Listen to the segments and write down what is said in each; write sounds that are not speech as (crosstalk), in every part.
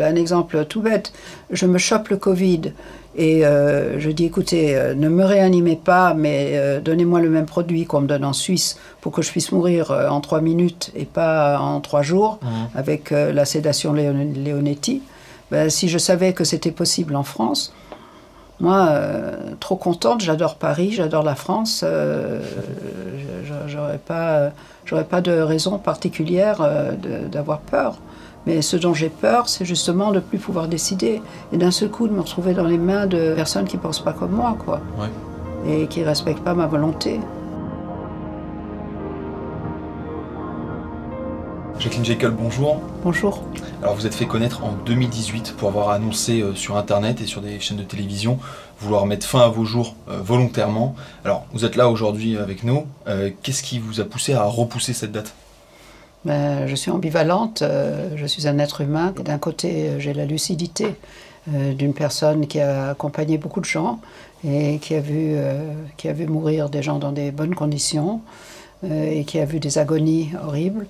Un exemple tout bête, je me chope le Covid et euh, je dis écoutez, euh, ne me réanimez pas, mais euh, donnez-moi le même produit qu'on me donne en Suisse pour que je puisse mourir en trois minutes et pas en trois jours Mhm. avec la sédation Léon- Leonetti. Ben, si je savais que c'était possible en France, moi, trop contente, j'adore Paris, j'adore la France, j'aurais pas, pas de raison particulière d'avoir peur. Mais ce dont j'ai peur, c'est justement de ne plus pouvoir décider et d'un seul coup de me retrouver dans les mains de personnes qui ne pensent pas comme moi, quoi, Ouais. et qui ne respectent pas ma volonté. Jacqueline Jekyll, bonjour. Bonjour. Alors vous êtes fait connaître en 2018 pour avoir annoncé euh, sur internet et sur des chaînes de télévision vouloir mettre fin à vos jours euh, volontairement. Alors vous êtes là aujourd'hui avec nous. Euh, Qu'est-ce qui vous a poussé à repousser cette date? Ben, je suis ambivalente, euh, je suis un être humain. D'un côté, euh, j'ai la lucidité euh, d'une personne qui a accompagné beaucoup de gens et qui a vu, qui a vu mourir des gens dans des bonnes conditions et qui a vu des agonies horribles.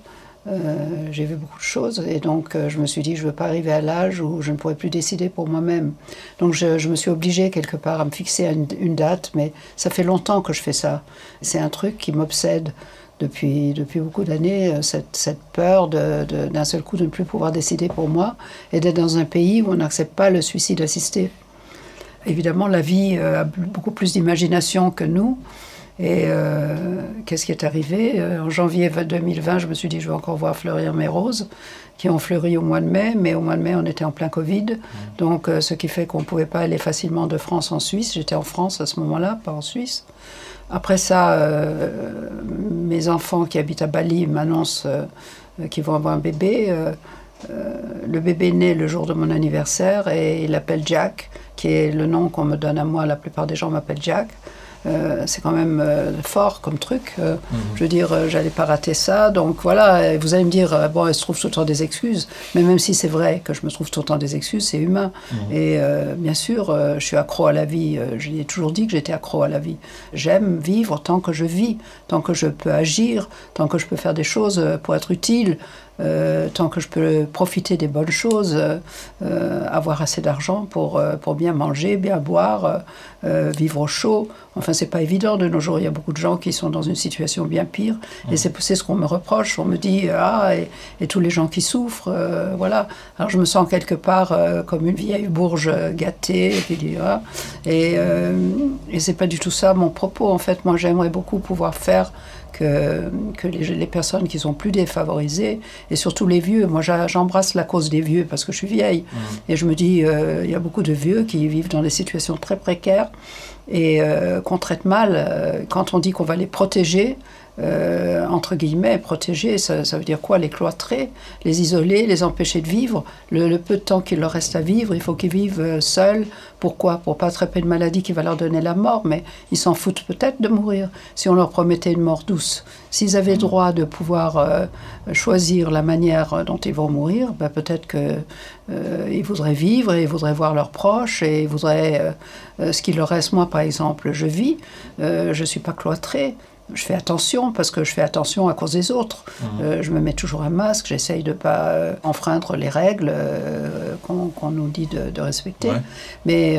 J'ai vu beaucoup de choses et donc je me suis dit je ne veux pas arriver à l'âge où je ne pourrais plus décider pour moi-même. Donc je, me suis obligée quelque part à me fixer une date, mais ça fait longtemps que je fais ça. C'est un truc qui m'obsède depuis, depuis beaucoup d'années, euh, cette, cette peur de- de- d'un seul coup de ne plus pouvoir décider pour moi et d'être dans un pays où on n'accepte pas le suicide assisté. Évidemment, la vie euh, a beaucoup plus d'imagination que nous. Et euh, qu'est-ce qui est arrivé? En janvier 2020, je me suis dit, je vais encore voir fleurir mes roses, qui ont fleuri au mois de mai, mais au mois de mai, on était en plein Covid. Donc, euh, ce qui fait qu'on ne pouvait pas aller facilement de France en Suisse. J'étais en France à ce moment-là, pas en Suisse. Après ça, euh, mes enfants qui habitent à Bali m'annoncent euh, euh, qu'ils vont avoir un bébé. Le bébé naît le jour de mon anniversaire et il appelle Jack, qui est le nom qu'on me donne à moi. La plupart des gens m'appellent Jack. Euh, c'est quand même euh, fort comme truc. Euh, Je veux dire, j'allais pas rater ça. Donc voilà, et vous allez me dire, bon, elle se trouve tout le temps des excuses. Mais même si c'est vrai que je me trouve tout le temps des excuses, c'est humain. Et euh, bien sûr, je suis accro à la vie. J'ai toujours dit que j'étais accro à la vie. J'aime vivre tant que je vis, tant que je peux agir, tant que je peux faire des choses pour être utile. Euh, tant que je peux profiter des bonnes choses, euh, euh, avoir assez d'argent pour, pour bien manger, bien boire, vivre au chaud. Enfin, c'est pas évident de nos jours. Il y a beaucoup de gens qui sont dans une situation bien pire. Et c'est ce qu'on me reproche. On me dit, ah, et, tous les gens qui souffrent, voilà. Alors je me sens quelque part comme une vieille bourge gâtée. Et, ah. et c'est pas du tout ça mon propos. En fait, moi, j'aimerais beaucoup pouvoir faire que, que les, les personnes qui sont plus défavorisées, et surtout les vieux, moi j'embrasse la cause des vieux parce que je suis vieille, et je me dis, euh, il y a beaucoup de vieux qui vivent dans des situations très précaires. Et euh, qu'on traite mal. Euh, Quand on dit qu'on va les protéger, euh, entre guillemets, protéger, ça, veut dire quoi? Les cloîtrer, les isoler, les empêcher de vivre. Le, peu de temps qu'il leur reste à vivre, il faut qu'ils vivent euh, seuls. Pourquoi? Pour pas attraper une maladie qui va leur donner la mort, mais ils s'en foutent peut-être de mourir si on leur promettait une mort douce. S'ils avaient le droit de pouvoir euh, choisir la manière dont ils vont mourir, ben peut-être que euh, ils voudraient vivre et ils voudraient voir leurs proches et ils voudraient ce qu'il leur reste. Moi, par exemple, je vis, je suis pas cloîtrée. Je fais attention parce que je fais attention à cause des autres. Euh, je me mets toujours un masque, j'essaye de ne pas euh, enfreindre les règles euh, qu'on nous dit de, de respecter. Ouais. Mais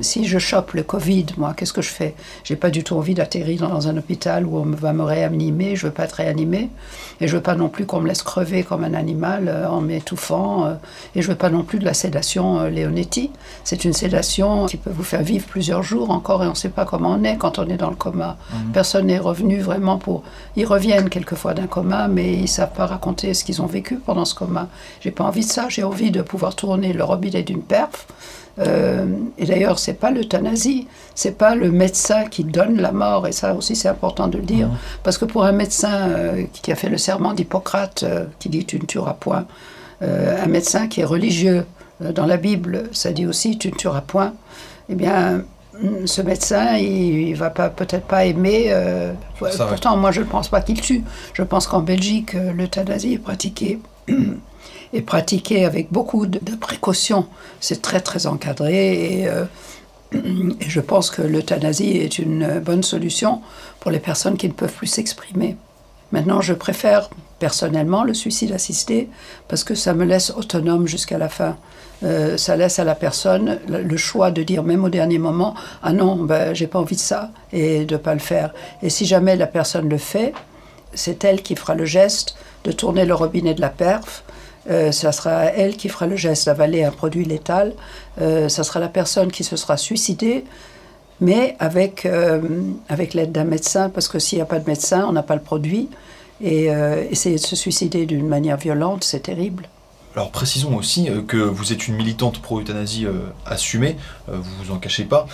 si je chope le Covid, moi, qu'est-ce que je fais? J'ai pas du tout envie d'atterrir dans un hôpital où on va me réanimer. Je veux pas être réanimée. Et je veux pas non plus qu'on me laisse crever comme un animal en m'étouffant. et je veux pas non plus de la sédation Leonetti. C'est une sédation qui peut vous faire vivre plusieurs jours encore et on sait pas comment on est quand on est dans le coma. Personne n'est revenu vraiment pour. Ils reviennent quelquefois d'un coma, mais ils savent pas raconter ce qu'ils ont vécu pendant ce coma. J'ai pas envie de ça. J'ai envie de pouvoir tourner le robinet d'une perf. Euh, et d'ailleurs, c'est pas l'euthanasie, c'est pas le médecin qui donne la mort, et ça aussi c'est important de le dire, parce que pour un médecin euh, qui a fait le serment d'Hippocrate, euh, qui dit tu ne tueras point, un médecin qui est religieux, dans la Bible, ça dit aussi tu ne tueras point, eh bien, ce médecin, il, il va peut-être pas aimer. euh, pourtant, moi, je ne pense pas qu'il tue. Je pense qu'en Belgique, euh, l'euthanasie est pratiquée (clears throat) est pratiquée avec beaucoup de, de précautions. C'est très très encadré et, euh, (clears throat) et je pense que l'euthanasie est une bonne solution pour les personnes qui ne peuvent plus s'exprimer. Maintenant, je préfère personnellement le suicide assisté parce que ça me laisse autonome jusqu'à la fin. Euh, ça laisse à la personne le choix de dire même au dernier moment ah non ben, j'ai pas envie de ça et de pas le faire. Et si jamais la personne le fait c'est elle qui fera le geste de tourner le robinet de la perf. Euh, ça sera elle qui fera le geste d'avaler un produit létal. Euh, ça sera la personne qui se sera suicidée mais avec, euh, avec l'aide d'un médecin parce que s'il n'y a pas de médecin on n'a pas le produit. Et essayer de se suicider d'une manière violente c'est terrible alors précisons aussi euh, que vous êtes une militante pro-euthanasie euh, assumée, euh, vous vous en cachez pas.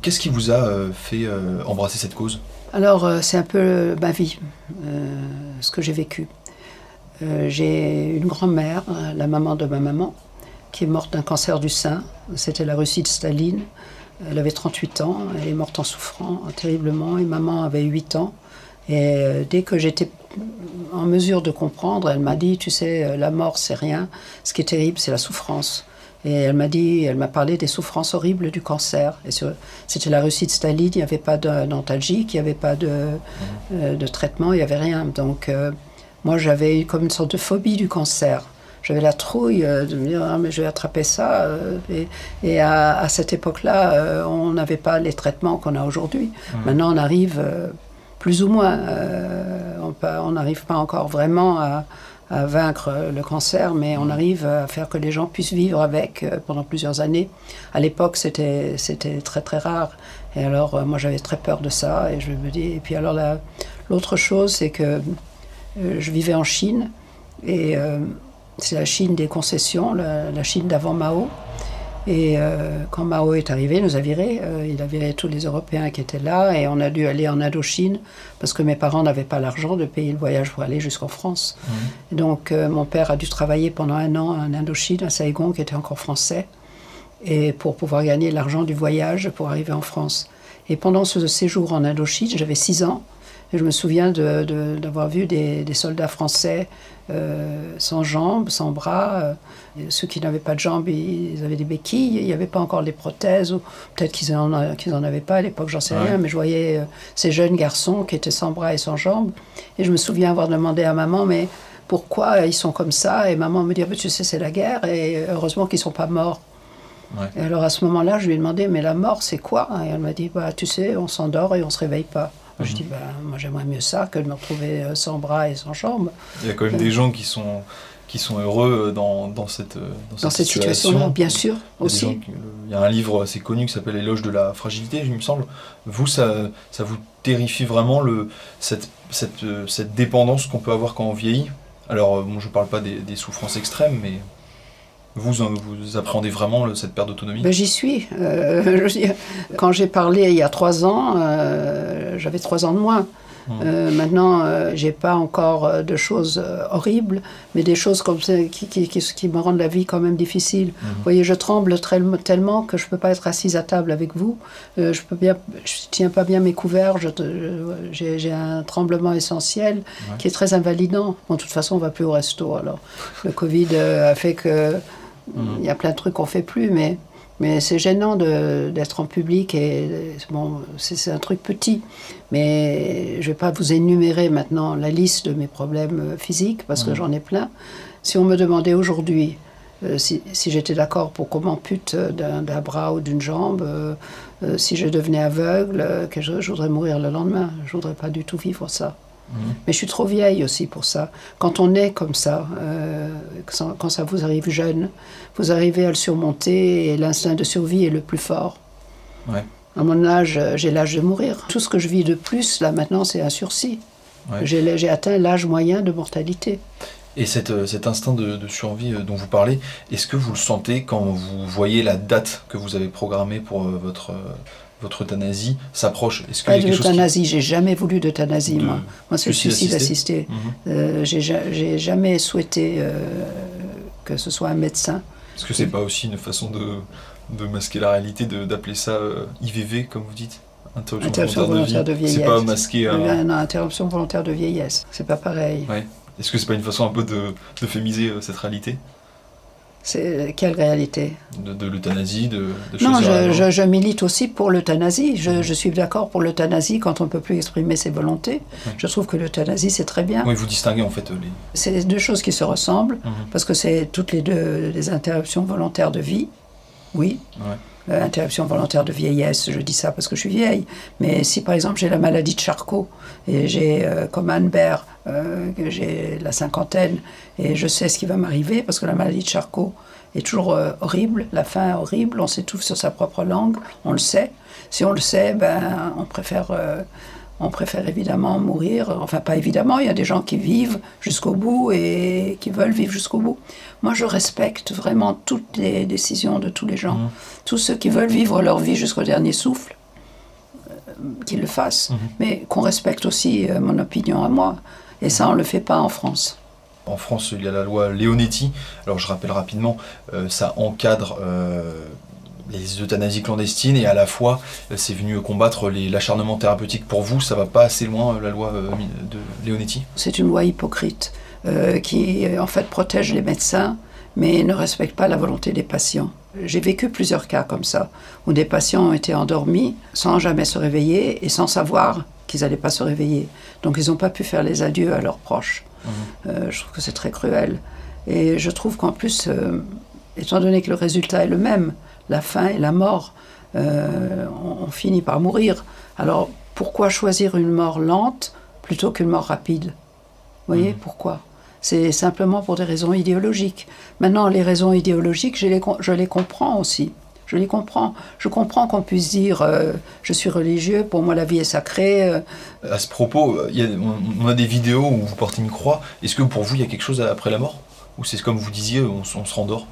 Qu'est-ce qui vous a fait embrasser cette cause? Alors c'est un peu ma vie, ce que j'ai vécu. j'ai une grand-mère, la maman de ma maman, qui est morte d'un cancer du sein. C'était la Russie de Staline. Elle avait 38 ans, elle est morte en souffrant terriblement et maman avait 8 ans. Et dès que j'étais en mesure de comprendre. Elle m'a dit, tu sais, euh, la mort, c'est rien. Ce qui est terrible, c'est la souffrance. Et elle m'a dit, elle m'a parlé des souffrances horribles du cancer. Et c'était la Russie de Staline, il n'y avait pas d'antalgique, il n'y avait pas de, euh, de, traitement, il n'y avait rien. Donc, euh, moi, j'avais comme une sorte de phobie du cancer. J'avais la trouille de me dire, ah, mais je vais attraper ça. et, et à, cette époque-là, on n'avait pas les traitements qu'on a aujourd'hui. Mmh. Maintenant, on arrive plus ou moins. Euh, on n'arrive pas encore vraiment à, vaincre le cancer, mais on arrive à faire que les gens puissent vivre avec euh, pendant plusieurs années. À l'époque, c'était très très rare. Et alors, euh, moi, j'avais très peur de ça. Et je me dis. Et puis alors, l'autre chose, c'est que je vivais en Chine et c'est la Chine des concessions, la Chine d'avant Mao. Et euh, quand Mao est arrivé, il nous a virés. Euh, il a viré tous les Européens qui étaient là et on a dû aller en Indochine parce que mes parents n'avaient pas l'argent de payer le voyage pour aller jusqu'en France. Mmh. Donc euh, mon père a dû travailler pendant un an en Indochine, à Saigon, qui était encore français, et pour pouvoir gagner l'argent du voyage pour arriver en France. Et pendant ce séjour en Indochine, j'avais 6 ans. Et je me souviens d'avoir vu des, soldats français sans jambes, sans bras. Euh, ceux qui n'avaient pas de jambes, ils avaient des béquilles. Il n'y avait pas encore les prothèses, ou peut-être qu'ils n'en avaient pas à l'époque, j'en sais rien. Mais je voyais euh, ces jeunes garçons qui étaient sans bras et sans jambes. Et je me souviens avoir demandé à maman, mais pourquoi ils sont comme ça Et maman me dit, ah, tu sais, c'est la guerre, et heureusement qu'ils ne sont pas morts. Et alors à ce moment-là, je lui ai demandé, mais la mort, c'est quoi? Et elle m'a dit, bah, tu sais, on s'endort et on ne se réveille pas. Je dis, ben, moi j'aimerais mieux ça que de me retrouver euh, sans bras et sans jambes. Il y a quand même des gens qui sont, qui sont heureux dans, dans cette, euh, dans, cette, situation-là, bien sûr, il aussi. il y a un livre assez connu qui s'appelle Éloge de la fragilité, il me semble. Vous, ça, ça vous terrifie vraiment le, cette, cette, euh, cette dépendance qu'on peut avoir quand on vieillit? Alors, bon, je ne parle pas des, des souffrances extrêmes, mais vous, vous appréhendez vraiment cette perte d'autonomie? Ben, J'y suis. Euh, (laughs) quand j'ai parlé il y a trois ans, euh, j'avais trois ans de moins. Euh, maintenant, j'ai pas encore de choses horribles, mais des choses comme ça qui, qui, qui, me rendent la vie quand même difficile. Mmh. Vous voyez, je tremble tellement que je peux pas être assise à table avec vous. je peux bien, je tiens pas bien mes couverts. J'ai un tremblement essentiel qui est très invalidant. Bon, de toute façon, on va plus au resto. Alors, le Covid a fait que il y a plein de trucs qu'on fait plus, mais, mais c'est gênant d'être en public et bon, c'est un truc petit. Mais je ne vais pas vous énumérer maintenant la liste de mes problèmes physiques parce que j'en ai plein. Si on me demandait aujourd'hui euh, si, si j'étais d'accord pour qu'on m'ampute d'un bras ou d'une jambe, euh, euh, si je devenais aveugle, que je, je, voudrais mourir le lendemain. Je voudrais pas du tout vivre ça. Mais je suis trop vieille aussi pour ça. Quand on est comme ça, euh, quand ça vous arrive jeune, vous arrivez à le surmonter et l'instinct de survie est le plus fort. À mon âge, j'ai l'âge de mourir. Tout ce que je vis de plus, là maintenant, c'est un sursis. J'ai atteint l'âge moyen de mortalité. Et euh, cet instinct de, survie euh, dont vous parlez, est-ce que vous le sentez quand vous voyez la date que vous avez programmée pour votre, votre euthanasie s'approche? Est-ce Pas d'euthanasie, j'ai jamais voulu d'euthanasie, moi. Moi, c'est le suicide assisté. Mhm. Euh, j'ai jamais souhaité euh, que ce soit un médecin. Est-ce que c'est pas aussi une façon de, de masquer la réalité, d'appeler ça euh, IVV, comme vous dites Interruption, volontaire, de, vieillesse. C'est pas masquer un... Non, interruption volontaire de vieillesse. C'est pas pareil. Ouais. Est-ce que c'est pas une façon un peu de, d'euphémiser cette réalité? C'est quelle réalité? De, de l'euthanasie, de, de Non, je, je- je milite aussi pour l'euthanasie. Je, je suis d'accord pour l'euthanasie quand on ne peut plus exprimer ses volontés. Je trouve que l'euthanasie, c'est très bien. Oui, vous distinguez en fait euh, les. C'est deux choses qui se ressemblent, Mhm. parce que c'est toutes les deux des interruptions volontaires de vie. Oui. Ouais. Euh, interruption volontaire de vieillesse, je dis ça parce que je suis vieille. Mais si par exemple j'ai la maladie de Charcot et j'ai, euh, comme Anne Bert, euh, j'ai la cinquantaine et je sais ce qui va m'arriver parce que la maladie de Charcot est toujours horrible, la fin est horrible, on s'étouffe sur sa propre langue, on le sait. Si on le sait, ben, on préfère, on préfère évidemment mourir. Enfin, pas évidemment, il y a des gens qui vivent jusqu'au bout et qui veulent vivre jusqu'au bout. Moi, je respecte vraiment toutes les décisions de tous les gens. Mhm. Tous ceux qui veulent vivre leur vie jusqu'au dernier souffle, euh, qu'ils le fassent. Mhm. Mais qu'on respecte aussi euh, mon opinion à moi. Et ça, on ne le fait pas en France. En France, il y a la loi Leonetti. Alors, je rappelle rapidement, euh, ça encadre euh, les euthanasies clandestines et à la fois, euh, c'est venu combattre l'acharnement thérapeutique. Pour vous, ça va pas assez loin, euh, la loi euh, de Leonetti? C'est une loi hypocrite euh, qui, en fait, protège les médecins, mais ne respecte pas la volonté des patients. J'ai vécu plusieurs cas comme ça, où des patients ont été endormis sans jamais se réveiller et sans savoir qu'ils n'allaient pas se réveiller. Donc ils n'ont pas pu faire les adieux à leurs proches. Euh, je trouve que c'est très cruel. Et je trouve qu'en plus, euh, étant donné que le résultat est le même, la faim et la mort, euh, on, on finit par mourir. Alors pourquoi choisir une mort lente plutôt qu'une mort rapide? Vous voyez, pourquoi? C'est simplement pour des raisons idéologiques. Maintenant, les raisons idéologiques, je les, com- je les comprends aussi. Je les comprends. Je comprends qu'on puisse dire euh, je suis religieux, pour moi la vie est sacrée. euh, À ce propos, il y a- on, on a des vidéos où vous portez une croix. Est-ce que pour vous, il y a quelque chose après la mort? Ou c'est comme vous disiez, on se rendort?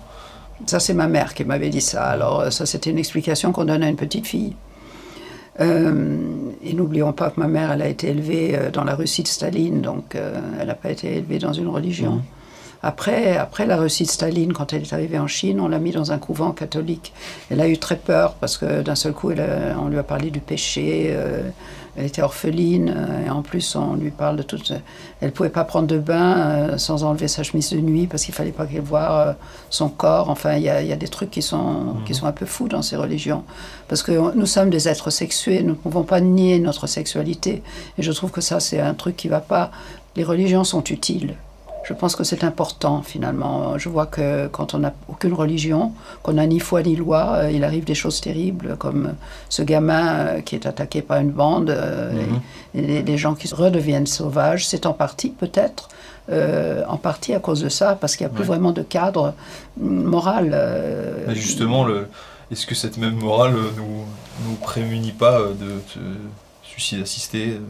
Ça, c'est ma mère qui m'avait dit ça. Alors, euh, ça, c'était une explication qu'on donne à une petite fille. Euh, et n'oublions pas que ma mère, elle a été élevée euh, dans la Russie de Staline, donc euh, elle n'a pas été élevée dans une religion. Mhm. Après, après la Russie de Staline, quand elle est arrivée en Chine, on l'a mis dans un couvent catholique. Elle a eu très peur parce que d'un seul coup, elle a- on lui a parlé du péché. euh, elle était orpheline euh, et en plus, on lui parle de tout. Elle pouvait pas prendre de bain euh, sans enlever sa chemise de nuit parce qu'il fallait pas qu'elle voie euh, son corps. Enfin, il y a, il y a des trucs qui sont, qui sont un peu fous dans ces religions. Parce que nous sommes des êtres sexués, nous ne pouvons pas nier notre sexualité. Et je trouve que ça, c'est un truc qui va pas. Les religions sont utiles. Je pense que c'est important finalement. Je vois que quand on n'a aucune religion, qu'on n'a ni foi ni loi, euh, il arrive des choses terribles comme ce gamin euh, qui est attaqué par une bande euh, Mhm. et, et les, les gens qui redeviennent sauvages. C'est en partie peut-être, euh, en partie à cause de ça, parce qu'il n'y a plus vraiment de cadre moral. Mais justement, le, est-ce que cette même morale nous, nous prémunit pas de, de suicide assisté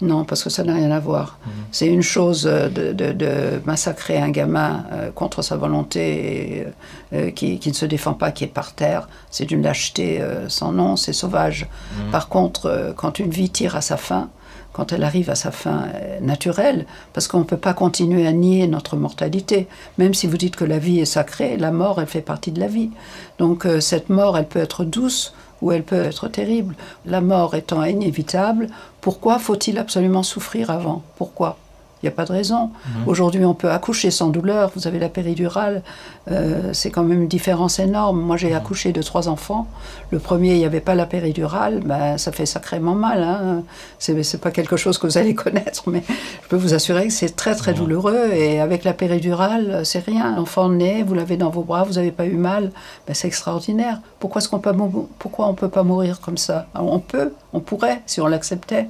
Non, parce que ça n'a rien à voir. Mhm. C'est une chose euh, de, de- de massacrer un gamin euh, contre sa volonté et, euh, qui, qui ne se défend pas, qui est par terre. C'est d'une lâcheté euh, sans nom, c'est sauvage. Mhm. Par contre, quand une vie tire à sa fin, quand elle arrive à sa fin euh, naturelle, parce qu'on ne peut pas continuer à nier notre mortalité. Même si vous dites que la vie est sacrée, la mort, elle fait partie de la vie. Donc euh, cette mort, elle peut être douce ou elle peut être terrible. La mort étant inévitable, pourquoi faut-il absolument souffrir avant? Pourquoi? Il n'y a pas de raison. Aujourd'hui, on peut accoucher sans douleur. Vous avez la péridurale. Euh, c'est quand même une différence énorme. Moi, j'ai accouché de trois enfants. Le premier, il n'y avait pas la péridurale. Ben, ça fait sacrément mal. Hein. C'est, pas quelque chose que vous allez (laughs) connaître, mais je peux vous assurer que c'est très, très douloureux. Et avec la péridurale, c'est rien. L'enfant naît, vous l'avez dans vos bras, vous n'avez pas eu mal. Ben, c'est extraordinaire. Pourquoi est-ce qu'on peut, mou- pourquoi on peut pas mourir comme ça? Alors, On peut, on pourrait, si on l'acceptait.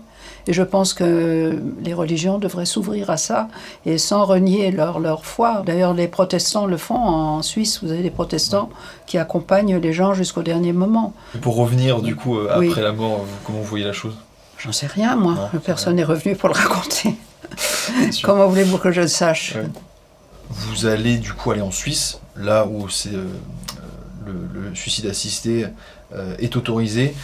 Et je pense que les religions devraient s'ouvrir à ça et sans renier leur, leur foi. D'ailleurs, les protestants le font. En Suisse, vous avez des protestants qui accompagnent les gens jusqu'au dernier moment. Et Pour revenir, du coup, euh, Oui. après la mort, comment vous voyez la chose? J'en sais rien, moi. Non, Personne n'est revenu pour le raconter. Comment voulez-vous que je le sache? Ouais. Vous allez du coup aller en Suisse, là où c'est euh, le, le suicide assisté euh, est autorisé.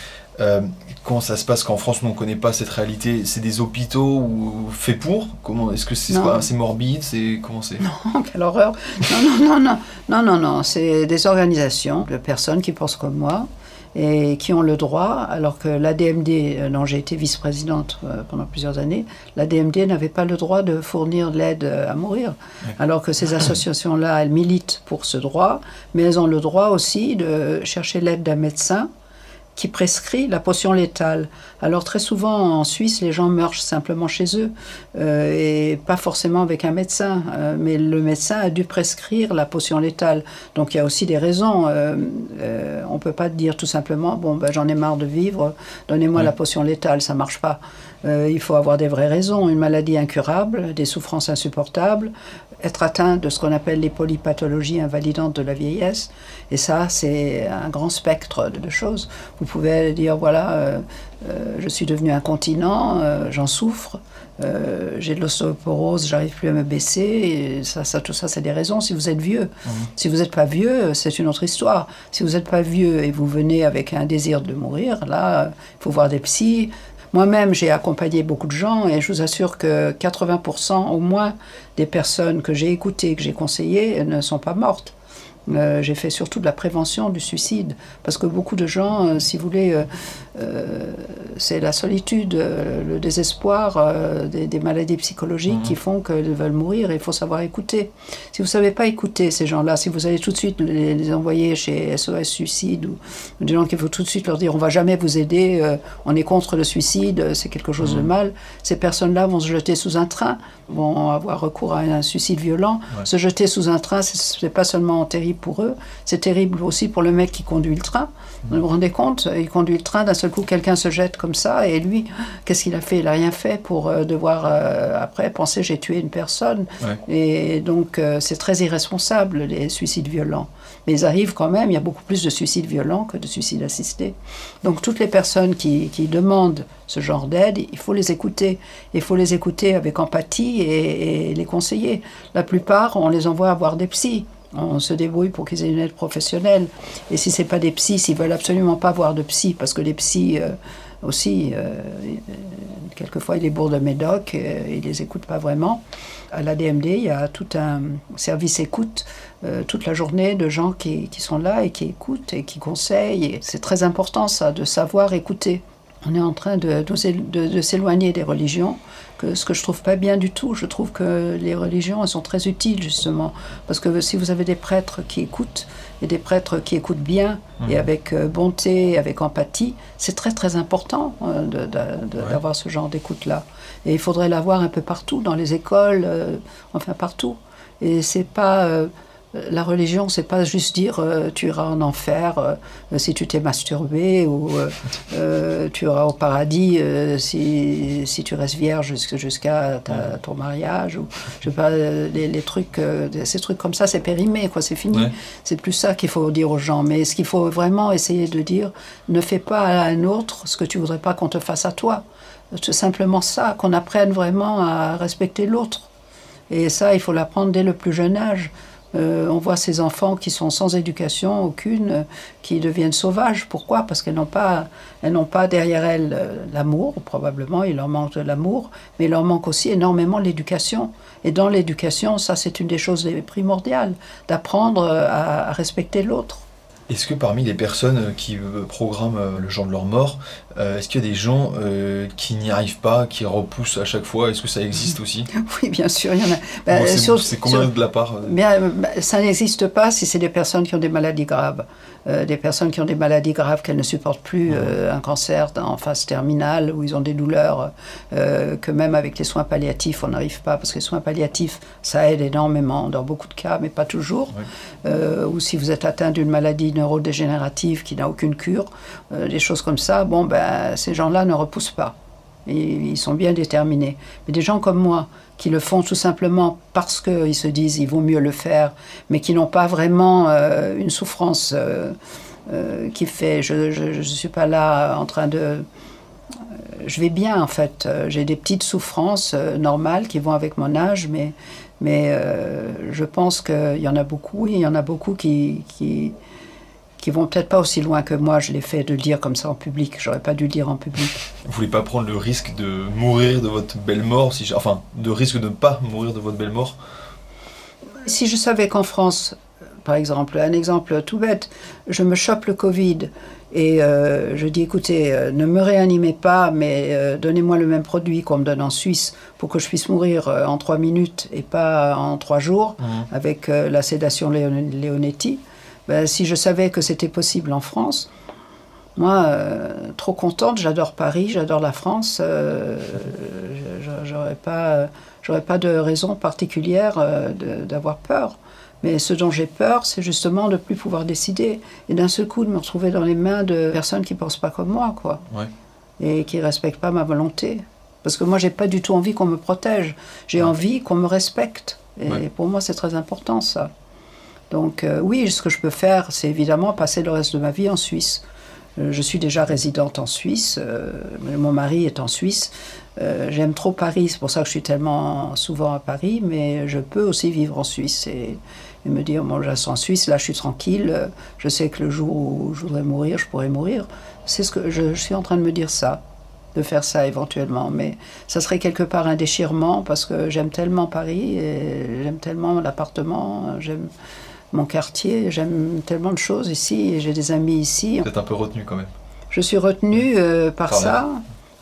Euh, comment ça se passe qu'en France nous on connaît pas cette réalité? C'est des hôpitaux ou fait pour? Comment est-ce que c'est Non. C'est morbide? C'est comment c'est? Oh, (laughs) quelle horreur. Non, non, non, non, non, non, non. C'est des organisations de personnes qui pensent comme moi et qui ont le droit, alors que l'ADMD, euh, dont j'ai été vice-présidente euh, pendant plusieurs années, l'ADMD n'avait pas le droit de fournir de l'aide à mourir, alors que ces associations-là, elles militent pour ce droit, mais elles ont le droit aussi de chercher l'aide d'un médecin qui prescrit la potion létale. Alors très souvent en Suisse, les gens meurent simplement chez eux euh, et pas forcément avec un médecin, euh, mais le médecin a dû prescrire la potion létale. Donc il y a aussi des raisons. Euh, on peut pas dire tout simplement bon ben, j'en ai marre de vivre, donnez-moi la potion létale, ça marche pas. il faut avoir des vraies raisons, une maladie incurable, des souffrances insupportables, être atteint de ce qu'on appelle les polypathologies invalidantes de la vieillesse. Et ça, c'est un grand spectre de, choses. Vous pouvez dire, voilà, euh, euh, je suis devenu incontinent, euh, j'en souffre, j'ai de l'ostéoporose, j'arrive plus à me baisser. Et ça, ça, tout ça, c'est des raisons si vous êtes vieux. Mmh. Si vous n'êtes pas vieux, c'est une autre histoire. Si vous n'êtes pas vieux et vous venez avec un désir de mourir, là, il faut voir des psys. Moi-même, j'ai accompagné beaucoup de gens et je vous assure que 80% au moins des personnes que j'ai écoutées, que j'ai conseillées, ne sont pas mortes. Euh, j'ai fait surtout de la prévention du suicide, parce que beaucoup de gens, euh, si vous voulez, euh, c'est la solitude, le désespoir des, maladies psychologiques qui mhm. font qu'ils veulent mourir et il faut savoir écouter. Si vous ne savez pas écouter ces gens-là, si vous allez tout de suite les, envoyer chez SOS Suicide ou, des gens qu'il faut tout de suite leur dire on va jamais vous aider, on est contre le suicide, c'est quelque chose de mhm. mal, ces personnes-là vont se jeter sous un train, vont avoir recours à un suicide violent. Se jeter sous un train, ce n'est pas seulement terrible pour eux, c'est terrible aussi pour le mec qui conduit le train. Vous vous rendez compte Il conduit le train, d'un seul coup, quelqu'un se jette comme ça, et lui, qu'est-ce qu'il a fait? Il n'a rien fait pour euh, devoir, euh, après, penser j'ai tué une personne. Et donc, euh, c'est très irresponsable, les suicides violents. Mais ils arrivent quand même, il y a beaucoup plus de suicides violents que de suicides assistés. Donc, toutes les personnes qui, demandent ce genre d'aide, il faut les écouter. Il faut les écouter avec empathie et, et les conseiller. La plupart, on les envoie à voir des psys on se débrouille pour qu'ils aient une aide professionnelle. Et si ce n'est pas des psys, s'ils veulent absolument pas voir de psy, parce que les psys euh, aussi, euh, quelquefois, ils les bourrent de médoc, et, ils les écoutent pas vraiment. À l'ADMD, il y a tout un service écoute euh, toute la journée de gens qui, sont là et qui écoutent et qui conseillent. C'est très important ça, de savoir écouter. On est en train de, de s'éloigner des religions ce que je trouve pas bien du tout. Je trouve que les religions elles sont très utiles justement parce que si vous avez des prêtres qui écoutent et des prêtres qui écoutent bien mmh. et avec euh, bonté, avec empathie, c'est très très important euh, d'avoir ce genre d'écoute là. Et il faudrait l'avoir un peu partout dans les écoles, euh, enfin partout. Et c'est pas la religion, c'est pas juste dire euh, tu iras en enfer euh, si tu t'es masturbé ou euh, tu iras au paradis si, si, tu restes vierge jusqu'à ton mariage ou je sais pas les, trucs ces trucs comme ça c'est périmé quoi c'est fini. C'est plus ça qu'il faut dire aux gens. Mais ce qu'il faut vraiment essayer de dire ne fais pas à un autre ce que tu voudrais pas qu'on te fasse à toi. C'est simplement ça qu'on apprenne vraiment à respecter l'autre. Et ça il faut l'apprendre dès le plus jeune âge euh, on voit ces enfants qui sont sans éducation aucune, qui deviennent sauvages. Pourquoi? Parce qu'elles n'ont pas, elles n'ont pas derrière elles euh, l'amour, probablement, il leur manque de l'amour, mais il leur manque aussi énormément l'éducation. Et dans l'éducation, ça c'est une des choses primordiales, d'apprendre euh, à respecter l'autre. Est-ce que parmi les personnes qui programment le jour de leur mort, est-ce qu'il y a des gens qui n'y arrivent pas, qui repoussent à chaque fois? Est-ce que ça existe aussi? (laughs) Oui, bien sûr, il y en a. Bah, c'est combien de la part Bien, bah, Ça n'existe pas si c'est des personnes qui ont des maladies graves. Euh, des personnes qui ont des maladies graves qu'elles ne supportent plus, euh, un cancer en phase terminale, où ils ont des douleurs euh, que même avec les soins palliatifs, on n'arrive pas, parce que les soins palliatifs, ça aide énormément dans beaucoup de cas, mais pas toujours. ou si vous êtes atteint d'une maladie neurodégénérative qui n'a aucune cure, des choses comme ça, bon, ben, ces gens-là ne repoussent pas. ils sont bien déterminés. Mais des gens comme moi, qui le font tout simplement parce qu'ils se disent il vaut mieux le faire, mais qui n'ont pas vraiment euh, une souffrance euh, euh, qui fait je ne suis pas là en train de... je vais bien en fait, j'ai des petites souffrances normales qui vont avec mon âge, mais, je pense qu'il y en a beaucoup, il y en a beaucoup qui qui vont peut-être pas aussi loin que moi, je l'ai fait de le dire comme ça en public. J'aurais pas dû le dire en public. Vous voulez pas prendre le risque de mourir de votre belle mort, si enfin, de risque de ne pas mourir de votre belle mort? Si je savais qu'en France, par exemple. Un exemple tout bête, je me chope le Covid et euh, je dis écoutez, euh, ne me réanimez pas, mais euh, donnez-moi le même produit qu'on me donne en Suisse pour que je puisse mourir en trois minutes et pas en trois jours Mhm. avec la sédation Léon- Leonetti. Ben, si je savais que c'était possible en France, moi, euh, trop contente, j'adore Paris, j'adore la France, euh, j'aurais pas, j'aurais pas de raison particulière euh, d'avoir peur. Mais ce dont j'ai peur, c'est justement de plus pouvoir décider et d'un seul coup de me retrouver dans les mains de personnes qui pensent pas comme moi, quoi, Ouais. et qui respectent pas ma volonté. Parce que moi, j'ai pas du tout envie qu'on me protège. J'ai Ouais. envie qu'on me respecte. Et Ouais. pour moi, c'est très important ça. Donc euh, oui, ce que je peux faire, c'est évidemment passer le reste de ma vie en Suisse. Euh, je suis déjà résidente en Suisse, euh, mon mari est en Suisse. J'aime trop Paris, c'est pour ça que je suis tellement souvent à Paris, mais je peux aussi vivre en Suisse et, me dire, bon, je suis en Suisse, là je suis tranquille, je sais que le jour où je voudrais mourir, je pourrais mourir. C'est ce que je, je suis en train de me dire ça, de faire ça éventuellement, mais ça serait quelque part un déchirement parce que j'aime tellement Paris et j'aime tellement l'appartement, j'aime mon quartier, j'aime tellement de choses ici et j'ai des amis ici. Vous êtes un peu retenu quand même. Je suis retenue euh, par, ça.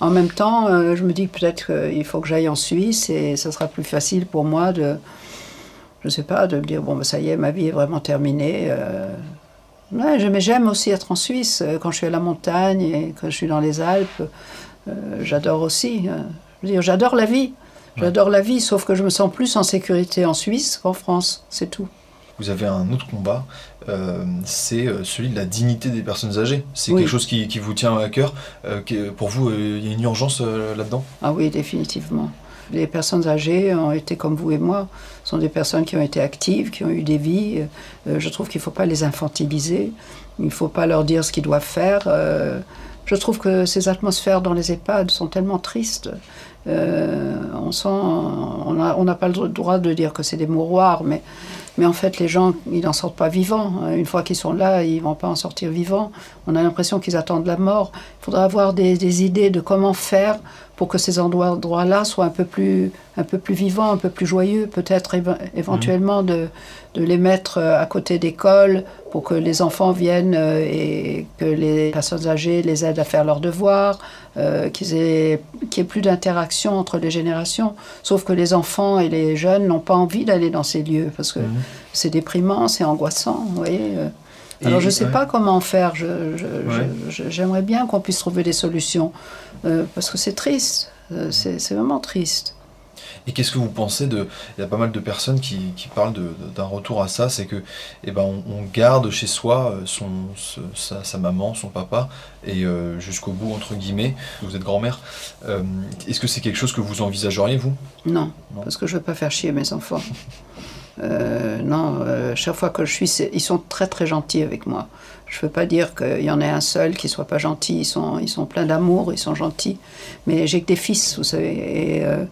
En même temps, euh, je me dis que peut-être qu'il faut que j'aille en Suisse et ça sera plus facile pour moi de, je sais pas, de me dire bon, ben, ça y est, ma vie est vraiment terminée. euh. Ouais, mais j'aime aussi être en Suisse euh, quand je suis à la montagne et quand je suis dans les Alpes. euh, j'adore aussi. euh. Je veux dire, j'adore la vie. J'adore la vie, sauf que je me sens plus en sécurité en Suisse qu'en France, c'est tout. Vous avez un autre combat, euh, c'est euh, celui de la dignité des personnes âgées. C'est Oui. quelque chose qui, qui vous tient à cœur. Euh, qui- pour vous, il y a une urgence là-dedans? Ah oui, définitivement. Les personnes âgées ont été comme vous et moi, sont des personnes qui ont été actives, qui ont eu des vies. Je trouve qu'il ne faut pas les infantiliser, il ne faut pas leur dire ce qu'ils doivent faire. Je trouve que ces atmosphères dans les EHPAD sont tellement tristes. Euh, on n'a pas le droit de dire que c'est des mouroirs, mais, mais en fait, les gens, ils n'en sortent pas vivants. Une fois qu'ils sont là, ils ne vont pas en sortir vivants. On a l'impression qu'ils attendent la mort. Il faudra avoir des idées de comment faire pour que ces endroits- endroits-là soient un peu plus, un peu plus vivants, un peu plus joyeux. Peut-être éve- éventuellement de, de les mettre euh, à côté d'écoles pour que les enfants viennent euh, et que les personnes âgées les aident à faire leurs devoirs, euh, qu'il y ait plus d'interaction entre les générations. Sauf que les enfants et les jeunes n'ont pas envie d'aller dans ces lieux parce que Mhm. c'est déprimant, c'est angoissant, vous voyez. Et- Alors je ne sais ouais. pas comment faire. Je- je- Ouais. je- je- J'aimerais bien qu'on puisse trouver des solutions euh, parce que c'est triste. Euh, c'est vraiment triste. Et qu'est-ce que vous pensez de... Il y a pas mal de personnes qui, qui parlent d'un retour à ça, c'est que eh ben, on, on garde chez soi euh, son, ce- sa, sa maman, son papa, et euh, jusqu'au bout, entre guillemets, vous êtes grand-mère. Euh, Est-ce que c'est quelque chose que vous envisageriez, vous? Non, Non. parce que je veux pas faire chier mes enfants. (laughs) Euh, non, euh, chaque fois que je suis, ils sont très très gentils avec moi. Je ne veux pas dire qu'il y en ait un seul qui soit pas gentil. Ils sont, ils sont pleins d'amour, ils sont gentils. Mais j'ai que des fils, vous savez. Et euh,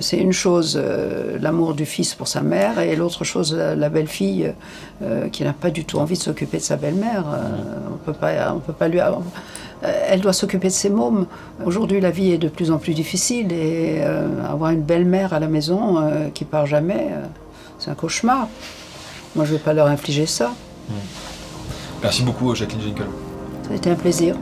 c'est une chose, l'amour du fils pour sa mère, et l'autre chose, la, la belle-fille qui n'a pas du tout envie de s'occuper de sa belle-mère. Euh, on peut pas, on peut pas lui. avoir- Elle doit s'occuper de ses mômes. Aujourd'hui, la vie est de plus en plus difficile et euh, avoir une belle-mère à la maison euh, qui part jamais, euh, c'est un cauchemar. Moi, je ne vais pas leur infliger ça. Merci beaucoup, Jacqueline Jenicol. Ça a été un plaisir.